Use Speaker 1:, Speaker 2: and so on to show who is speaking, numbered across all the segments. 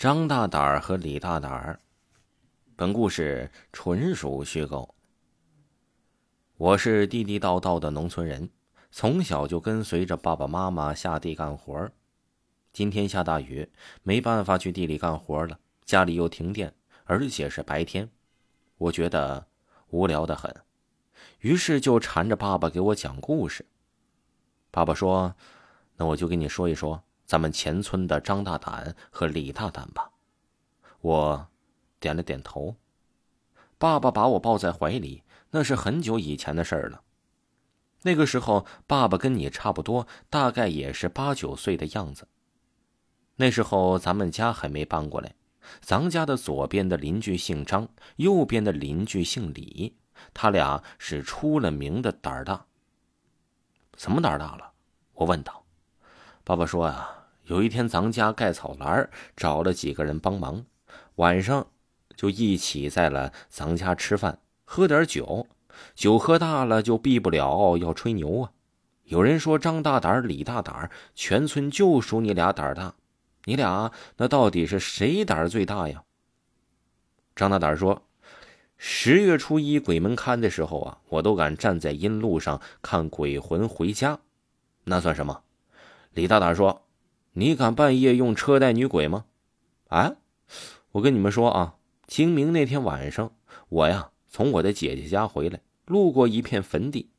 Speaker 1: 张大胆儿和李大胆儿，本故事纯属虚构。我是地地道道的农村人，从小就跟随着爸爸妈妈下地干活儿今天下大雨，没办法去地里干活了，家里又停电，而且是白天，我觉得无聊的很，于是就缠着爸爸给我讲故事。爸爸说：“那我就给你说一说。”咱们前村的张大胆和李大胆吧，我点了点头。爸爸把我抱在怀里，那是很久以前的事儿了。那个时候，爸爸跟你差不多，大概也是八九岁的样子。那时候咱们家还没搬过来，咱家的左边的邻居姓张，右边的邻居姓李，他俩是出了名的胆儿大。怎么胆儿大了？我问道。爸爸说啊。有一天，咱家盖草栏，找了几个人帮忙，晚上就一起在了咱家吃饭，喝点酒。酒喝大了，就避不了要吹牛啊。有人说张大胆李大胆全村就数你俩胆大。你俩那到底是谁胆最大呀？张大胆说：“十月初一鬼门开的时候啊，我都敢站在阴路上看鬼魂回家，那算什么？”李大胆说。你敢半夜用车带女鬼吗？啊！我跟你们说啊，清明那天晚上，我呀从我的姐姐家回来，路过一片坟地，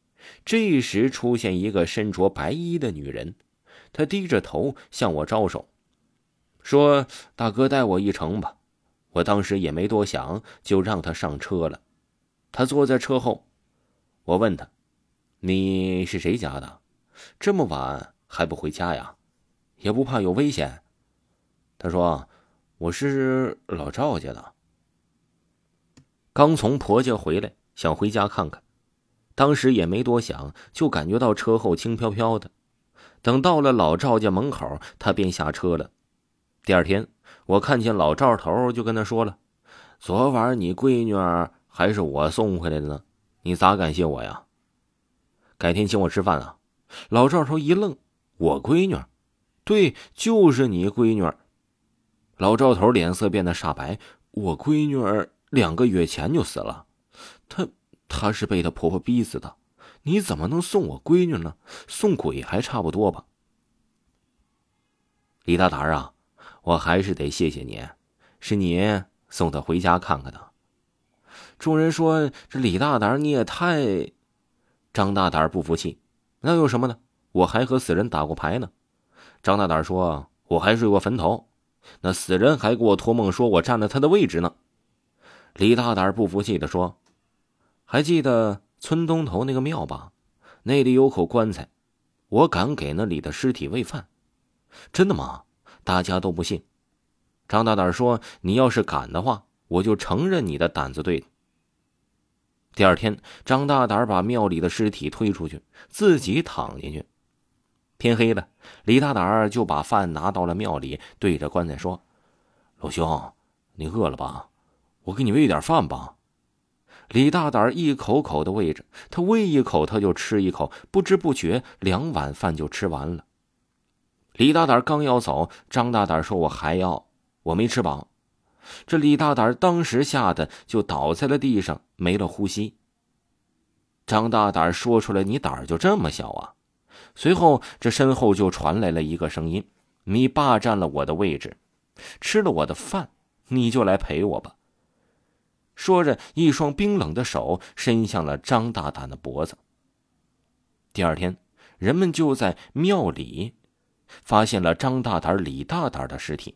Speaker 1: 这时出现一个身着白衣的女人，她低着头向我招手，说：“大哥，带我一程吧。”我当时也没多想，就让她上车了。她坐在车后，我问她：“你是谁家的？这么晚还不回家呀？”也不怕有危险，他说：“我是老赵家的，刚从婆家回来，想回家看看。当时也没多想，就感觉到车后轻飘飘的。等到了老赵家门口，他便下车了。第二天，我看见老赵头，就跟他说了：‘昨晚你闺女还是我送回来的呢，你咋感谢我呀？’改天请我吃饭啊！”老赵头一愣：“我闺女？”对，就是你闺女。老赵头脸色变得煞白。我闺女儿两个月前就死了，她她是被她婆婆逼死的。你怎么能送我闺女呢？送鬼还差不多吧。李大胆啊，我还是得谢谢你，是你送她回家看看的。众人说：“这李大胆你也太……”张大胆不服气：“那有什么呢？我还和死人打过牌呢。”张大胆说：“我还睡过坟头，那死人还给我托梦说我占了他的位置呢。”李大胆不服气的说：“还记得村东头那个庙吧？那里有口棺材，我敢给那里的尸体喂饭。真的吗？大家都不信。”张大胆说：“你要是敢的话，我就承认你的胆子对。”第二天，张大胆把庙里的尸体推出去，自己躺进去。天黑了，李大胆儿就把饭拿到了庙里，对着棺材说：“老兄，你饿了吧？我给你喂点饭吧。”李大胆儿一口口的喂着，他喂一口他就吃一口，不知不觉两碗饭就吃完了。李大胆儿刚要走，张大胆儿说：“我还要，我没吃饱。”这李大胆儿当时吓得就倒在了地上，没了呼吸。张大胆儿说出来：“你胆儿就这么小啊？”随后，这身后就传来了一个声音：“你霸占了我的位置，吃了我的饭，你就来陪我吧。”说着，一双冰冷的手伸向了张大胆的脖子。第二天，人们就在庙里发现了张大胆、李大胆的尸体。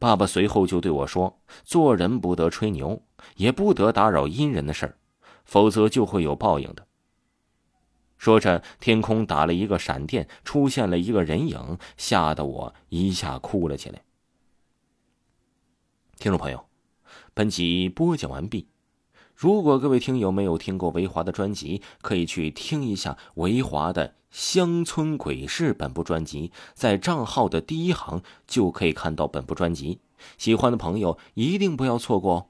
Speaker 1: 爸爸随后就对我说：“做人不得吹牛，也不得打扰阴人的事儿，否则就会有报应的。”说着，天空打了一个闪电，出现了一个人影，吓得我一下哭了起来。听众朋友，本集播讲完毕。如果各位听友没有听过维华的专辑，可以去听一下维华的《乡村鬼事》本部专辑，在账号的第一行就可以看到本部专辑。喜欢的朋友一定不要错过哦。